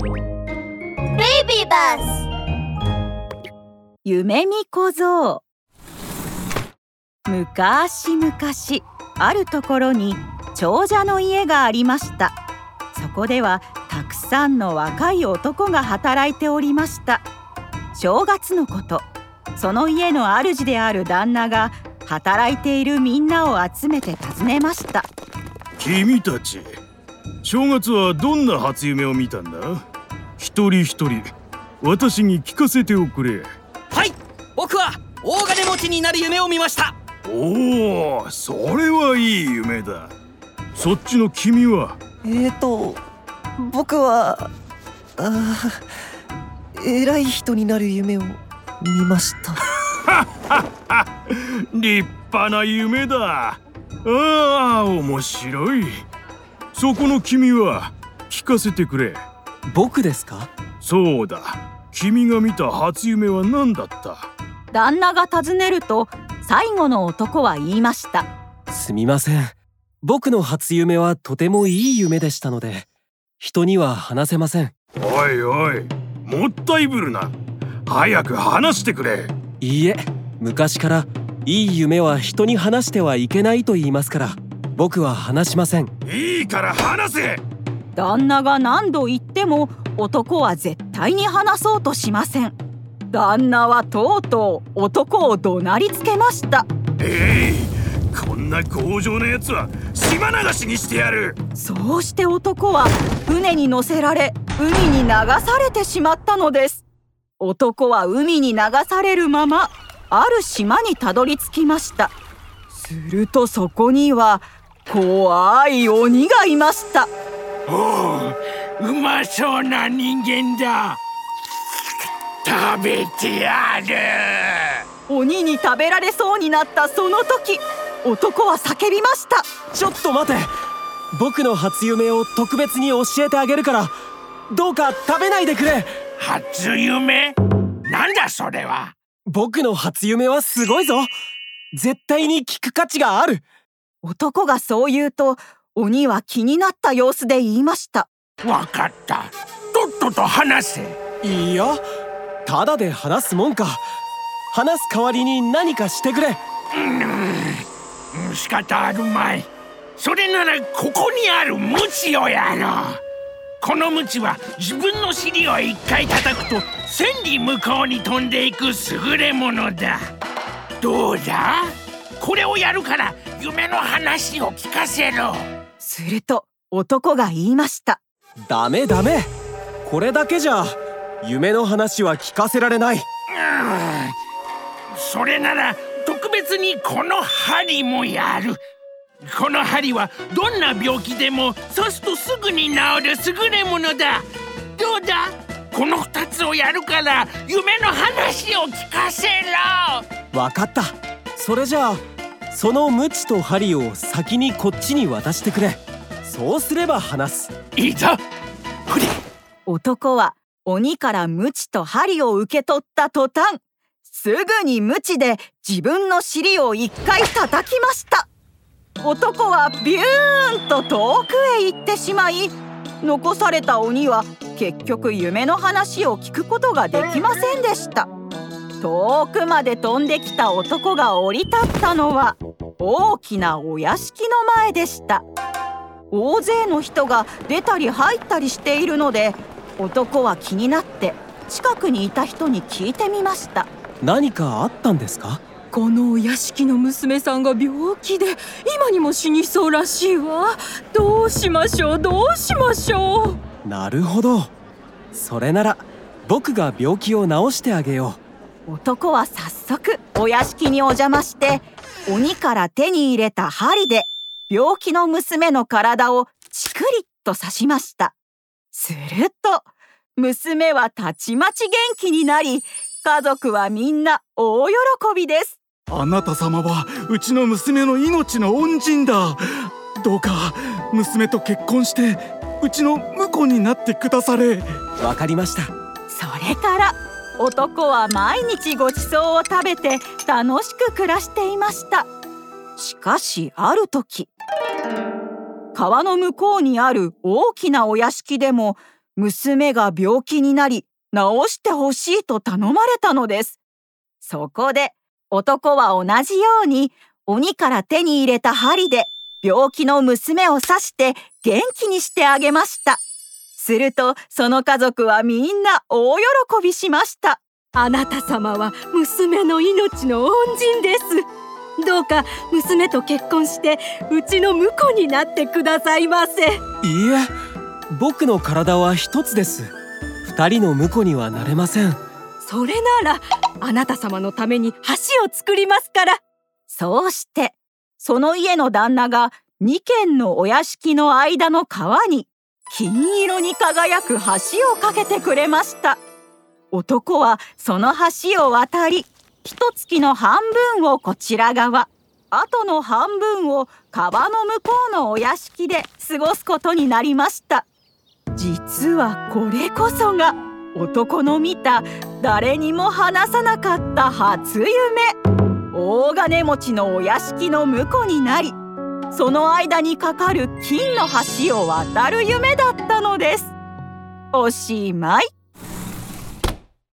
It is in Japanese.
ベイビーバス。夢見小僧。昔々あるところに長者の家がありました。そこではたくさんの若い男が働いておりました。正月のこと。その家の主である旦那が働いているみんなを集めて尋ねました。君たち正月はどんな初夢を見たんだ？一人一人私に聞かせておくれ。はい僕は大金持ちになる夢を見ました。おおそれはいい夢だ。そっちの君は？えーと僕はあ偉い人になる夢を見ました。立派な夢だ。ああ面白い。そこの君は聞かせてくれ僕ですか？そうだ。君が見た初夢は何だった？旦那が尋ねると最後の男は言いました。すみません。僕の初夢はとてもいい夢でしたので人には話せません。おいおいもったいぶるな。早く話してくれ。いいえ昔からいい夢は人に話してはいけないと言いますから僕は話しません。いいから話せ旦那が何度言っても男は絶対に話そうとしません。旦那はとうとう男を怒鳴りつけました。えいこんな強情な奴は島流しにしてやる。そうして男は船に乗せられ海に流されてしまったのです。男は海に流されるままある島にたどり着きました。するとそこには怖い鬼がいましたおううまそうな人間だ。食べてやる。鬼に食べられそうになったその時男は叫びました。ちょっと待て。僕の初夢を特別に教えてあげるからどうか食べないでくれ。初夢？なんだそれは？僕の初夢はすごいぞ。絶対に聞く価値がある。男がそう言うと鬼は気になった様子で言いました。わかった。とっとと話せ。いやただで話すもんか。話す代わりに何かしてくれ。うん。仕方あるまい。それならここにある鞭をやろうこの鞭は自分の尻を一回叩くと千里向こうに飛んでいく優れものだ。どうだこれをやるから夢の話を聞かせろすると男が言いました。ダメダメ。これだけじゃ夢の話は聞かせられない。それなら特別にこの針もやる。この針はどんな病気でも刺すとすぐに治る優れものだ。どうだ？この2つをやるから夢の話を聞かせろ。わかった。それじゃあその鞭と針を先にこっちに渡してくれ。そうすれば話す。いいぞほれ男は鬼から鞭と針を受け取った途端すぐに鞭で自分の尻を一回叩きました。男はビューンと遠くへ行ってしまい残された鬼は結局夢の話を聞くことができませんでした。遠くまで飛んできた男が降り立ったのは大きなお屋敷の前でした。大勢の人が出たり入ったりしているので男は気になって近くにいた人に聞いてみました。何かあったんですか？このお屋敷の娘さんが病気で今にも死にそうらしいわ。どうしましょうどうしましょう。なるほど。それなら僕が病気を治してあげよう。男は早速お屋敷にお邪魔して鬼から手に入れた針で病気の娘の体をチクリッと刺しました。すると娘はたちまち元気になり家族はみんな大喜びです。あなた様はうちの娘の命の恩人だ。どうか娘と結婚してうちの婿になってくだされ。わかりました。それから男は毎日ごちそうを食べて楽しく暮らしていました。しかしある時川の向こうにある大きなお屋敷でも娘が病気になり治してほしいと頼まれたのです。そこで男は同じように鬼から手に入れた針で病気の娘を刺して元気にしてあげました。するとその家族はみんな大喜びしました。あなた様は娘の命の恩人です。どうか娘と結婚してうちの婿になってくださいませ。いいえ僕の体は一つです。二人の婿にはなれません。それならあなた様のために橋を作りますから。そうしてその家の旦那が二軒のお屋敷の間の川に金色に輝く橋を架けてくれました男はその橋を渡り一月の半分をこちら側あとの半分を川の向こうのお屋敷で過ごすことになりました。実はこれこそが男の見た誰にも話さなかった初夢。大金持ちのお屋敷の婿になりその間にかかる金の橋を渡る夢だったのです。おしまい。